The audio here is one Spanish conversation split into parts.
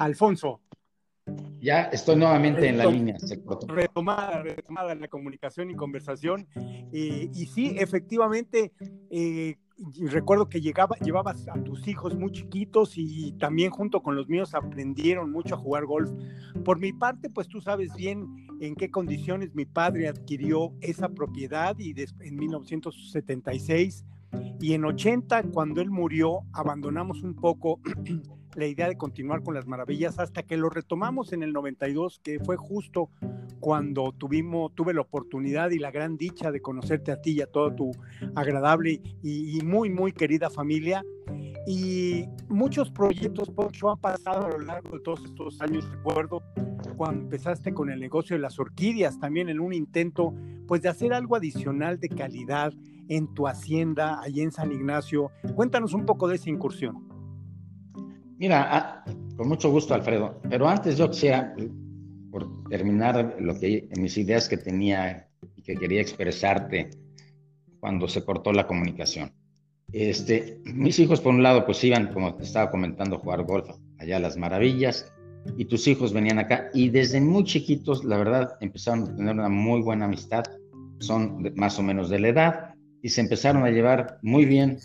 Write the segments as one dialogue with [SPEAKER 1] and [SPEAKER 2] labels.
[SPEAKER 1] Alfonso.
[SPEAKER 2] Ya estoy nuevamente en la línea.
[SPEAKER 1] Retomada, retomada la comunicación y conversación. y sí, efectivamente, eh, recuerdo que llegaba, llevabas a tus hijos muy chiquitos y también junto con los míos aprendieron mucho a jugar golf. Por mi parte, pues tú sabes bien en qué condiciones mi padre adquirió esa propiedad y en 1976 y en 80, cuando él murió, abandonamos un poco la idea de continuar con las maravillas hasta que lo retomamos en el 92, que fue justo cuando tuvimos, tuve la oportunidad y la gran dicha de conocerte a ti y a toda tu agradable y, muy, muy querida familia. Y muchos proyectos, Poncho, han pasado a lo largo de todos estos años. Recuerdo cuando empezaste con el negocio de las orquídeas, también en un intento, pues, de hacer algo adicional de calidad en tu hacienda, allí en San Ignacio. Cuéntanos un poco de esa incursión.
[SPEAKER 2] Mira, con mucho gusto, Alfredo, pero antes yo quisiera, por terminar lo que, mis ideas que tenía y que quería expresarte cuando se cortó la comunicación. Este, mis hijos, por un lado, pues iban, como te estaba comentando, a jugar golf allá a las maravillas, y tus hijos venían acá, y desde muy chiquitos, la verdad, empezaron a tener una muy buena amistad, son más o menos de la edad, y se empezaron a llevar muy bien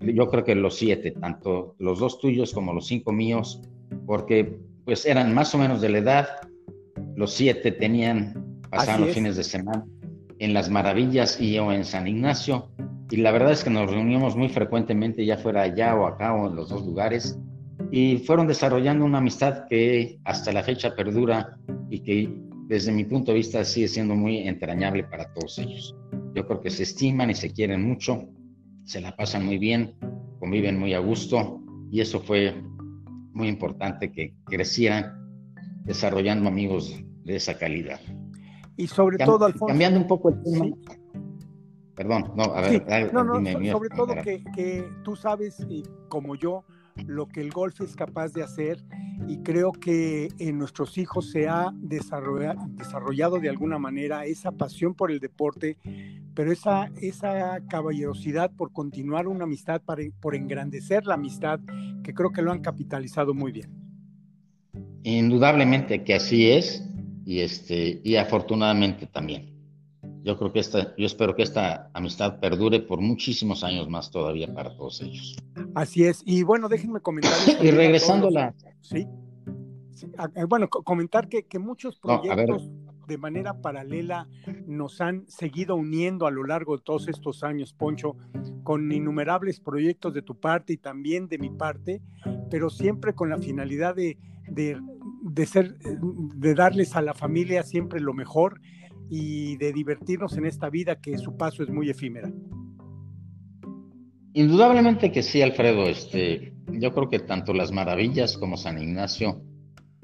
[SPEAKER 2] yo creo que los siete, tanto los dos tuyos como los cinco míos, porque pues eran más o menos de la edad, los siete tenían, pasaban los fines de semana en las maravillas y yo en San Ignacio, y la verdad es que nos reuníamos muy frecuentemente, ya fuera allá o acá o en los dos lugares, y fueron desarrollando una amistad que hasta la fecha perdura y que desde mi punto de vista sigue siendo muy entrañable para todos ellos. Yo creo que se estiman y se quieren mucho se la pasan muy bien, conviven muy a gusto y eso fue muy importante que crecieran desarrollando amigos de esa calidad.
[SPEAKER 1] Y sobre todo, Alfonso.
[SPEAKER 2] Cambiando un poco el tema. Perdón, no, a ver,
[SPEAKER 1] no, no, sobre todo que, que, tú sabes, y como yo, lo que el golf es capaz de hacer y creo que en nuestros hijos se ha desarrollado, desarrollado de alguna manera esa pasión por el deporte, pero esa, esa caballerosidad por continuar una amistad, por engrandecer la amistad, que creo que lo han capitalizado muy bien.
[SPEAKER 2] Indudablemente que así es y, este, y afortunadamente también. Yo creo que esta, yo espero que esta amistad perdure por muchísimos años más todavía para todos ellos.
[SPEAKER 1] Así es. Y bueno, déjenme comentar.
[SPEAKER 2] y regresando la.
[SPEAKER 1] Sí. Eh, bueno, comentar que, que muchos proyectos de manera paralela nos han seguido uniendo a lo largo de todos estos años, Poncho, con innumerables proyectos de tu parte y también de mi parte, pero siempre con la finalidad de, de, de ser, de darles a la familia siempre lo mejor y de divertirnos en esta vida que su paso es muy efímera.
[SPEAKER 2] Indudablemente que sí, Alfredo. Este, yo creo que tanto las maravillas como San Ignacio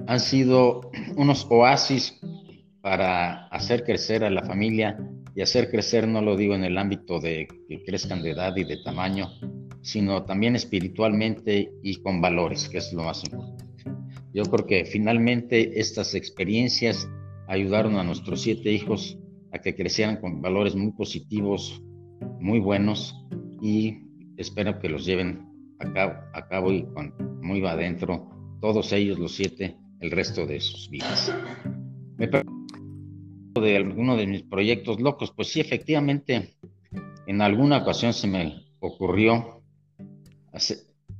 [SPEAKER 2] han sido unos oasis para hacer crecer a la familia y hacer crecer, no lo digo en el ámbito de que crezcan de edad y de tamaño, sino también espiritualmente y con valores, que es lo más importante. Yo creo que finalmente estas experiencias ayudaron a nuestros siete hijos a que crecieran con valores muy positivos, muy buenos y espero que los lleven a cabo, a cabo y muy va adentro, todos ellos, los siete, el resto de sus vidas. Me de alguno de mis proyectos locos, pues sí, efectivamente, en alguna ocasión se me ocurrió hacer,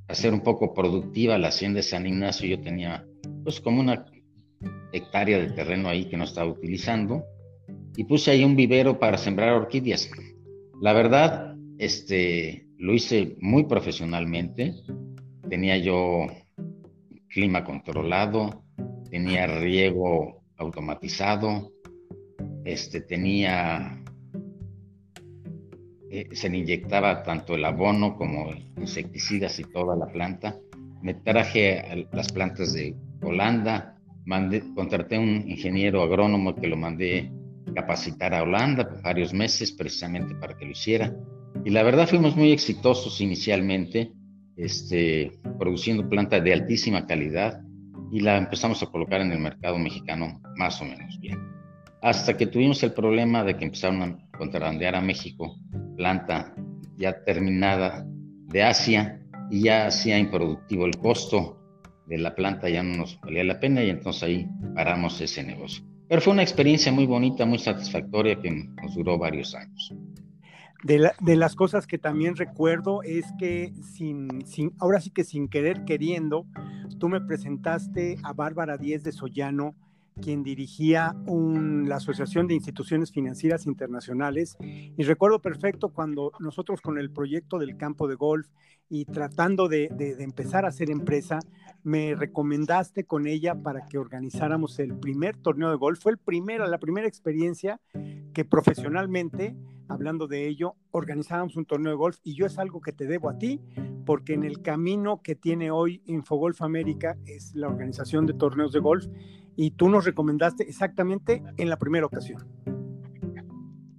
[SPEAKER 2] hacer un poco productiva la hacienda de San Ignacio. Yo tenía, pues, como una hectárea de terreno ahí que no estaba utilizando y puse ahí un vivero para sembrar orquídeas. La verdad, este, lo hice muy profesionalmente. Tenía yo clima controlado, tenía riego automatizado, este, tenía, eh, se le inyectaba tanto el abono como insecticidas y toda la planta. Me traje las plantas de Holanda, mandé, contraté un ingeniero agrónomo que lo mandé capacitar a Holanda por varios meses precisamente para que lo hiciera. Y la verdad fuimos muy exitosos inicialmente, este, produciendo plantas de altísima calidad y la empezamos a colocar en el mercado mexicano más o menos bien. Hasta que tuvimos el problema de que empezaron a contrabandear a México planta ya terminada de Asia y ya hacía improductivo el costo de la planta ya no nos valía la pena y entonces ahí paramos ese negocio. Pero fue una experiencia muy bonita, muy satisfactoria que nos duró varios años.
[SPEAKER 1] De, de, las cosas que también recuerdo es que sin, sin, ahora sí que sin querer queriendo, tú me presentaste a Bárbara Díez de Sollano, quien dirigía la Asociación de Instituciones Financieras Internacionales. Y recuerdo perfecto cuando nosotros con el proyecto del campo de golf y tratando de, de, empezar a hacer empresa, me recomendaste con ella para que organizáramos el primer torneo de golf. Fue el primero, la primera experiencia que profesionalmente, hablando de ello, organizábamos un torneo de golf y yo es algo que te debo a ti, porque en el camino que tiene hoy Infogolf América es la organización de torneos de golf y tú nos recomendaste exactamente en la primera ocasión.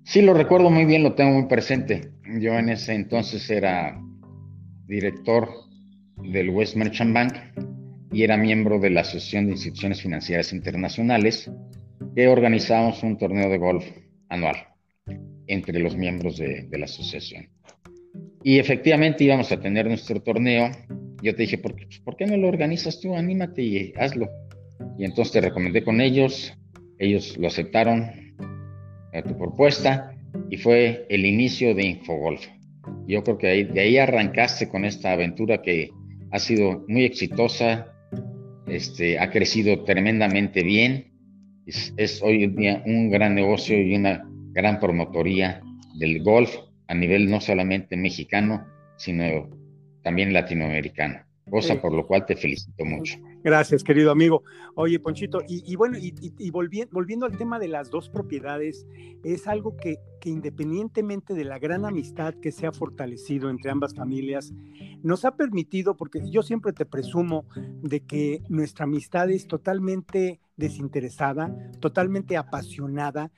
[SPEAKER 2] Sí, lo recuerdo muy bien, lo tengo muy presente. Yo en ese entonces era director del West Merchant Bank y era miembro de la Asociación de Instituciones Financieras Internacionales que organizábamos un torneo de golf anual entre los miembros de, la asociación. Y efectivamente íbamos a tener nuestro torneo. Yo te dije, ¿por qué, ¿por qué no lo organizas tú? Anímate y hazlo. Y entonces te recomendé con ellos, ellos lo aceptaron a tu propuesta y fue el inicio de Infogolf. Yo creo que de ahí arrancaste con esta aventura que ha sido muy exitosa, este, ha crecido tremendamente bien, es, es hoy en día un gran negocio y una gran promotoría del golf a nivel no solamente mexicano, sino también latinoamericano, cosa por lo cual te felicito mucho.
[SPEAKER 1] Gracias, querido amigo. Oye, Ponchito, y, bueno, y, volviendo, al tema de las dos propiedades, es algo que, que, independientemente de la gran amistad que se ha fortalecido entre ambas familias, nos ha permitido, porque yo siempre te presumo de que nuestra amistad es totalmente desinteresada, totalmente apasionada,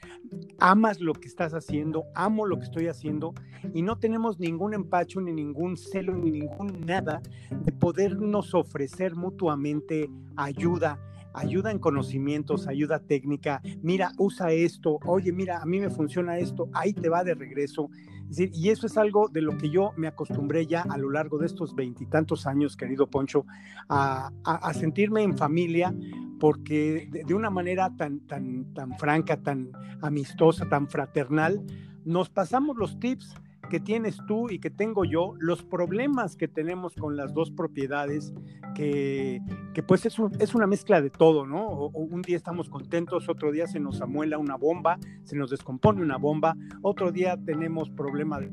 [SPEAKER 1] amas lo que estás haciendo, amo lo que estoy haciendo y no tenemos ningún empacho, ni ningún celo, ni ningún nada de podernos ofrecer mutuamente ayuda ayuda en conocimientos, ayuda técnica, mira, usa esto, oye, mira, a mí me funciona esto, ahí te va de regreso. Y eso es algo de lo que yo me acostumbré ya a lo largo de estos veintitantos años, querido Poncho, a, sentirme en familia, porque de, una manera tan, tan, tan franca, tan amistosa, tan fraternal, nos pasamos los tips que tienes tú y que tengo yo, los problemas que tenemos con las dos propiedades, que, que pues es, es, una mezcla de todo, ¿no? un día estamos contentos, otro día se nos amuela una bomba, se nos descompone una bomba, otro día tenemos problemas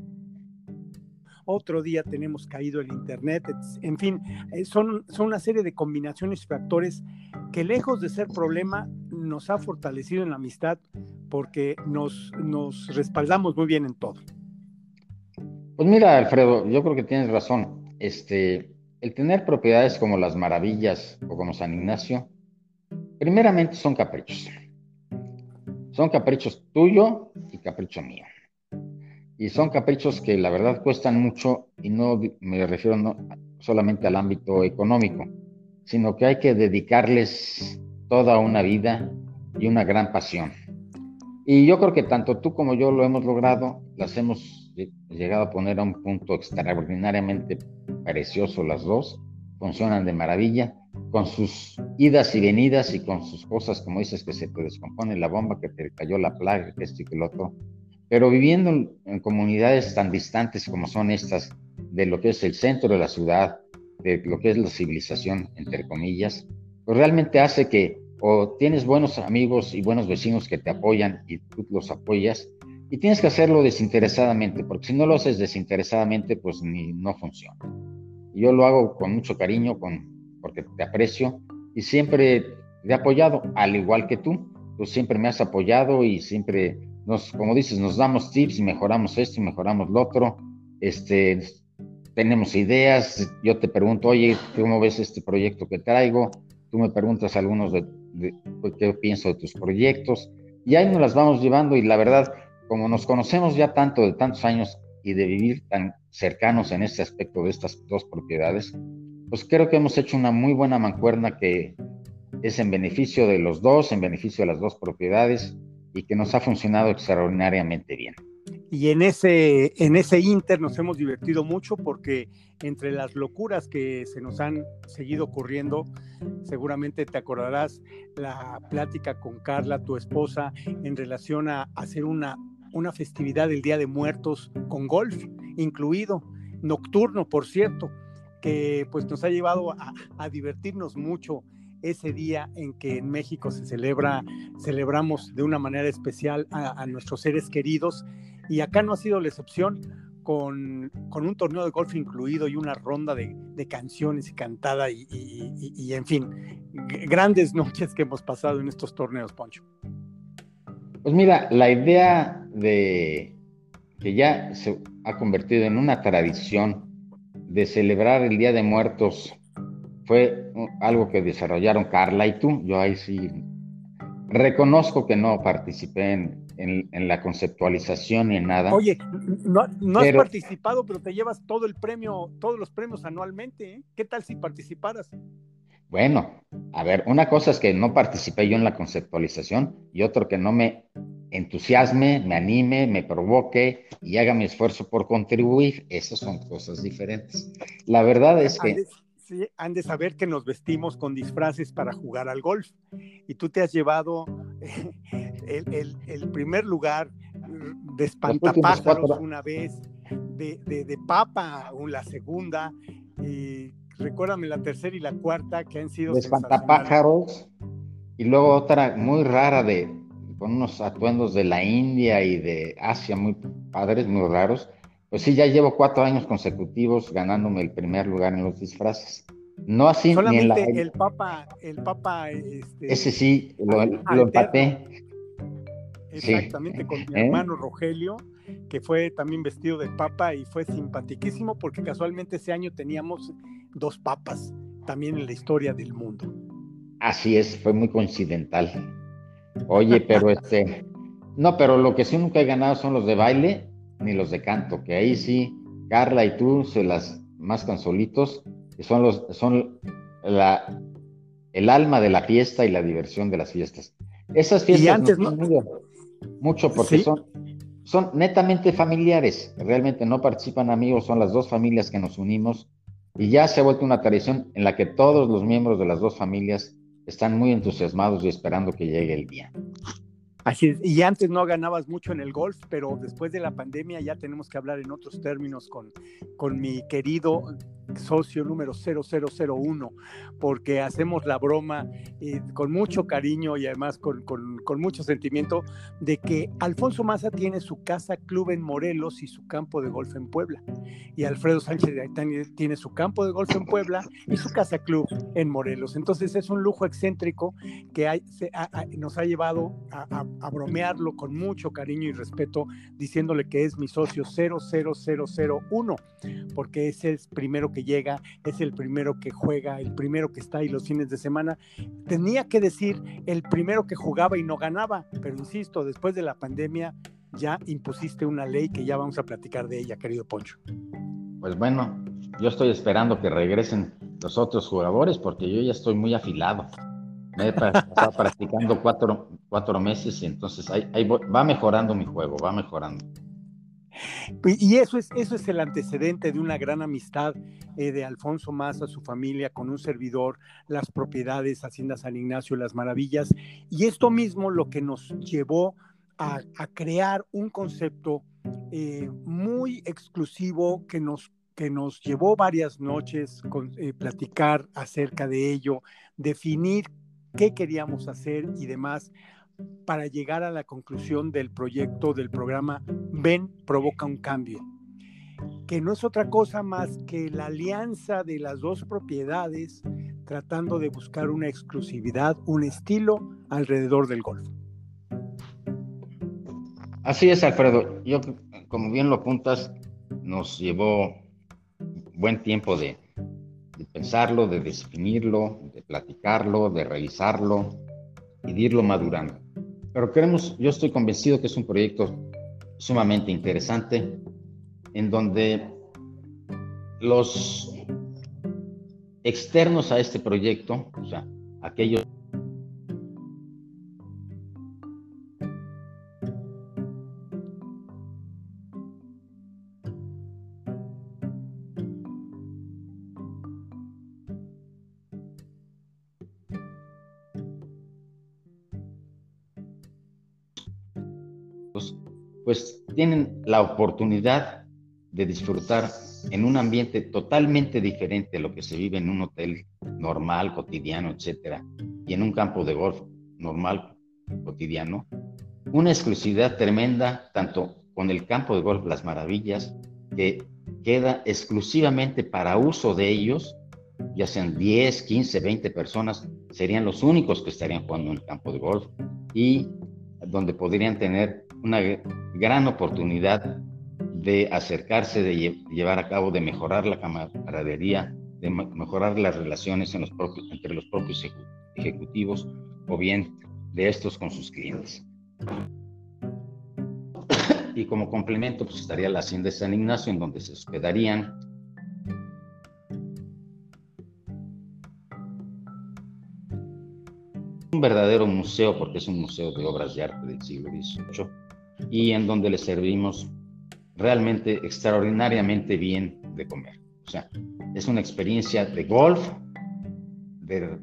[SPEAKER 1] otro día tenemos caído el Internet, en fin, eh, son, son una serie de combinaciones y factores que lejos de ser problema, nos ha fortalecido en la amistad porque nos, nos respaldamos muy bien en todo.
[SPEAKER 2] Pues mira, Alfredo, yo creo que tienes razón. Este, el tener propiedades como las Maravillas o como San Ignacio, primeramente son caprichos. Son caprichos tuyo y capricho mío. Y son caprichos que la verdad cuestan mucho y no me refiero no solamente al ámbito económico, sino que hay que dedicarles toda una vida y una gran pasión. Y yo creo que tanto tú como yo lo hemos logrado, las hemos llegado a poner a un punto extraordinariamente precioso las dos, funcionan de maravilla, con sus idas y venidas y con sus cosas, como dices, que se te descompone la bomba, que te cayó la plaga, que esto y pero viviendo en, comunidades tan distantes como son estas, de lo que es el centro de la ciudad, de lo que es la civilización, entre comillas, pues realmente hace que o tienes buenos amigos y buenos vecinos que te apoyan y tú los apoyas, y tienes que hacerlo desinteresadamente, porque si no lo haces desinteresadamente, pues ni, no funciona. Yo lo hago con mucho cariño, con, porque te aprecio y siempre te he apoyado, al igual que tú. Tú siempre me has apoyado y siempre nos, como dices, nos damos tips y mejoramos esto y mejoramos lo otro. Este, tenemos ideas. Yo te pregunto, oye, ¿cómo ves este proyecto que traigo? Tú me preguntas algunos de, de qué pienso de tus proyectos. Y ahí nos las vamos llevando y la verdad, como nos conocemos ya tanto de tantos años y de vivir tan cercanos en este aspecto de estas dos propiedades, pues creo que hemos hecho una muy buena mancuerna que es en beneficio de los dos, en beneficio de las dos propiedades y que nos ha funcionado extraordinariamente bien.
[SPEAKER 1] Y en ese, en ese inter nos hemos divertido mucho porque entre las locuras que se nos han seguido ocurriendo, seguramente te acordarás la plática con Carla, tu esposa, en relación a hacer una, una festividad del Día de Muertos con golf incluido, nocturno, por cierto, que pues nos ha llevado a, divertirnos mucho ese día en que en México se celebra, celebramos de una manera especial a, nuestros seres queridos y acá no ha sido la excepción con, con un torneo de golf incluido y una ronda de, de canciones y cantada y, y, en fin, grandes noches que hemos pasado en estos torneos, Poncho.
[SPEAKER 2] Pues mira, la idea de que ya se ha convertido en una tradición de celebrar el Día de Muertos fue algo que desarrollaron Carla y tú. Yo ahí sí reconozco que no participé en, en, la conceptualización ni en nada.
[SPEAKER 1] Oye, no, has participado, pero te llevas todo el premio, todos los premios anualmente. ¿eh? ¿Qué tal si participaras?
[SPEAKER 2] Bueno, a ver, una cosa es que no participé yo en la conceptualización y otro que no me entusiasme, me anime, me provoque y haga mi esfuerzo por contribuir. Esas son cosas diferentes. La verdad es que
[SPEAKER 1] han de saber que nos vestimos con disfraces para jugar al golf. Y tú te has llevado el, primer lugar de espantapájaros una vez, de, de, papa la segunda, y recuérdame la tercera y la cuarta que han sido...
[SPEAKER 2] De espantapájaros, y luego otra muy rara de, con unos atuendos de la India y de Asia muy padres, muy raros pues sí, ya llevo cuatro años consecutivos ganándome el primer lugar en los disfraces. No así
[SPEAKER 1] ni en la... el Papa, el Papa... Este,
[SPEAKER 2] Ese sí, lo, empaté.
[SPEAKER 1] Exactamente, con mi ¿Eh? hermano Rogelio, que fue también vestido de papa y fue simpaticísimo porque casualmente ese año teníamos dos papas también en la historia del mundo.
[SPEAKER 2] Así es, fue muy coincidental. Oye, pero este, no, pero lo que sí nunca he ganado son los de baile ni los de canto, que ahí sí, Carla y tú se las mascan solitos, que son los, son la, el alma de la fiesta y la diversión de las fiestas. Esas fiestas antes, no, mucho porque son, son netamente familiares, realmente no participan amigos, son las dos familias que nos unimos y ya se ha vuelto una tradición en la que todos los miembros de las dos familias están muy entusiasmados y esperando que llegue el día.
[SPEAKER 1] Así y antes no ganabas mucho en el golf, pero después de la pandemia ya tenemos que hablar en otros términos con, con mi querido socio número 0001, porque hacemos la broma eh, con mucho cariño y además con, con, mucho sentimiento de que Alfonso Maza tiene su casa club en Morelos y su campo de golf en Puebla. Y Alfredo Sánchez de Aitán tiene su campo de golf en Puebla y su casa club en Morelos. Entonces es un lujo excéntrico que nos ha llevado a, bromearlo con mucho cariño y respeto, diciéndole que es mi socio 00001, porque es el primero que llega, es el primero que juega, el primero que está ahí los fines de semana. Tenía que decir el primero que jugaba y no ganaba, pero insisto, después de la pandemia ya impusiste una ley que ya vamos a platicar de ella, querido Poncho.
[SPEAKER 2] Pues bueno, yo estoy esperando que regresen los otros jugadores porque yo ya estoy muy afilado. Me he practicando cuatro, cuatro meses entonces ahí va mejorando mi juego, va mejorando.
[SPEAKER 1] Y eso es, eso es el antecedente de una gran amistad eh, de Alfonso Maza, su familia, con un servidor, las propiedades, Hacienda San Ignacio, las maravillas. Y esto mismo lo que nos llevó a, crear un concepto eh, muy exclusivo que nos, que nos llevó varias noches con, eh, platicar acerca de ello, definir qué queríamos hacer y demás para llegar a la conclusión del proyecto del programa Ven provoca un cambio, que no es otra cosa más que la alianza de las dos propiedades tratando de buscar una exclusividad, un estilo alrededor del golf.
[SPEAKER 2] Así es, Alfredo. Yo, como bien lo apuntas, nos llevó buen tiempo de, de pensarlo, de definirlo, de platicarlo, de revisarlo y de irlo madurando. Pero queremos, yo estoy convencido que es un proyecto sumamente interesante en donde los externos a este proyecto, o sea, aquellos pues tienen la oportunidad de disfrutar en un ambiente totalmente diferente a lo que se vive en un hotel normal, cotidiano, etcétera, y en un campo de golf normal, cotidiano, una exclusividad tremenda tanto con el campo de golf Las Maravillas, que queda exclusivamente para uso de ellos, ya sean 10, 15, 20 personas, serían los únicos que estarían jugando en el campo de golf y donde podrían tener una gran oportunidad de acercarse, de llevar a cabo, de mejorar la camaradería, de mejorar las relaciones entre los propios ejecutivos o bien de estos con sus clientes. Y como complemento, pues estaría la Hacienda de San Ignacio, en donde se hospedarían un verdadero museo, porque es un museo de obras de arte del siglo XVIII, y en donde le servimos realmente extraordinariamente bien de comer. O sea, es una experiencia de golf, de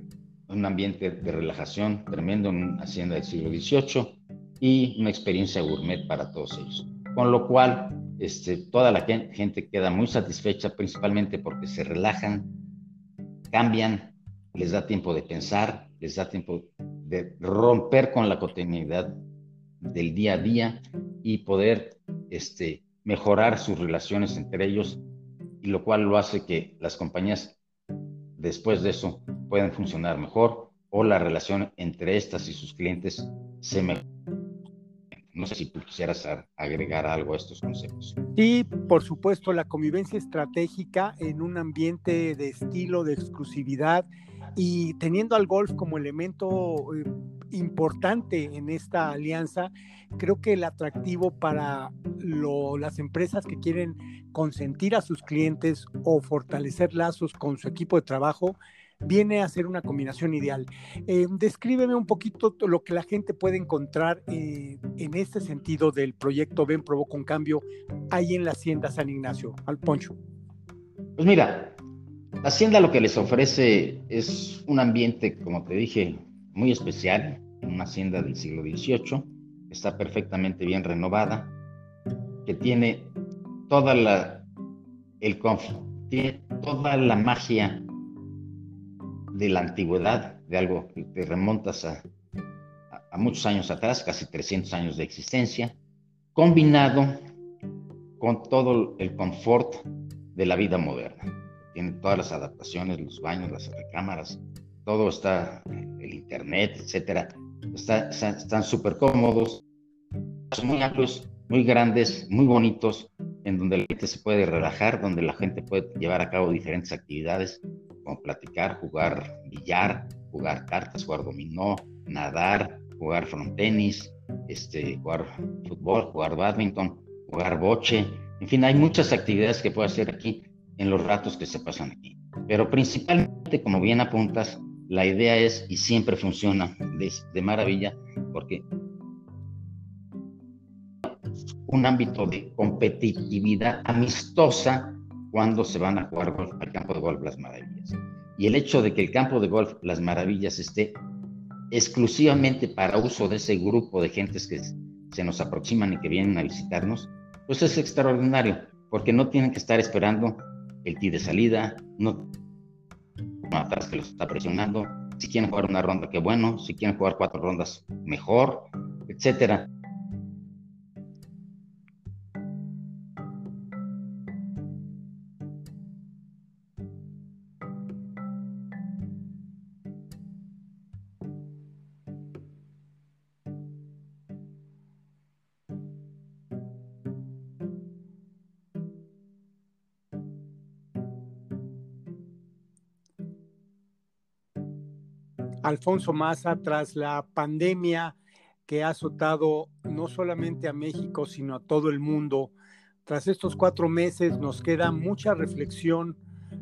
[SPEAKER 2] un ambiente de relajación tremendo en una hacienda del siglo XVIII y una experiencia gourmet para todos ellos. Con lo cual, este, toda la gente queda muy satisfecha, principalmente porque se relajan, cambian, les da tiempo de pensar, les da tiempo de romper con la cotidianidad del día a día y poder este, mejorar sus relaciones entre ellos, y lo cual lo hace que las compañías después de eso puedan funcionar mejor o la relación entre estas y sus clientes se mejore. No sé si tú quisieras agregar algo a estos conceptos.
[SPEAKER 1] Sí, por supuesto, la convivencia estratégica en un ambiente de estilo, de exclusividad y teniendo al golf como elemento eh, importante en esta alianza, creo que el atractivo para las empresas que quieren consentir a sus clientes o fortalecer lazos con su equipo de trabajo viene a ser una combinación ideal. Eh, descríbeme un poquito lo que la gente puede encontrar eh, en este sentido del proyecto Ven Provoca un Cambio ahí en la Hacienda San Ignacio. Al Poncho.
[SPEAKER 2] Pues mira, la Hacienda lo que les ofrece es un ambiente, como te dije, muy especial, una hacienda del siglo XVIII, está perfectamente bien renovada, que tiene toda la, el, tiene toda la magia de la antigüedad, de algo que te remontas a, muchos años atrás, casi 300 años de existencia, combinado con todo el confort de la vida moderna. Tiene todas las adaptaciones, los baños, las recámaras, todo está, el internet, etcétera, está, están súper cómodos, muy amplios, muy grandes, muy bonitos, en donde la gente se puede relajar, donde la gente puede llevar a cabo diferentes actividades, como platicar, jugar billar, jugar cartas, jugar dominó, nadar, jugar frontenis, este, jugar fútbol, jugar badminton, jugar boche, en fin, hay muchas actividades que puede hacer aquí en los ratos que se pasan aquí. Pero principalmente, como bien apuntas, la idea es, y siempre funciona de, maravilla, porque un ámbito de competitividad amistosa cuando se van a jugar golf al campo de golf Las Maravillas. Y el hecho de que el campo de golf Las Maravillas esté exclusivamente para uso de ese grupo de gentes que se nos aproximan y que vienen a visitarnos, pues es extraordinario, porque no tienen que estar esperando el tee de salida, no atrás que los está presionando. Si quieren jugar una ronda, qué bueno. Si quieren jugar cuatro rondas, mejor, etcétera.
[SPEAKER 1] Alfonso Maza, tras la pandemia que ha azotado no solamente a México, sino a todo el mundo, tras estos cuatro meses nos queda mucha reflexión,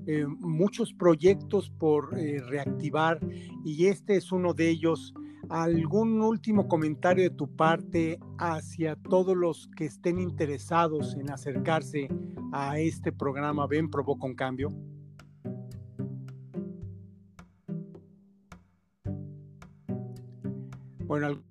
[SPEAKER 1] eh, muchos proyectos por eh, reactivar y este es uno de ellos. ¿Algún último comentario de tu parte hacia todos los que estén interesados en acercarse a este programa Ven Provoca un Cambio? Bueno,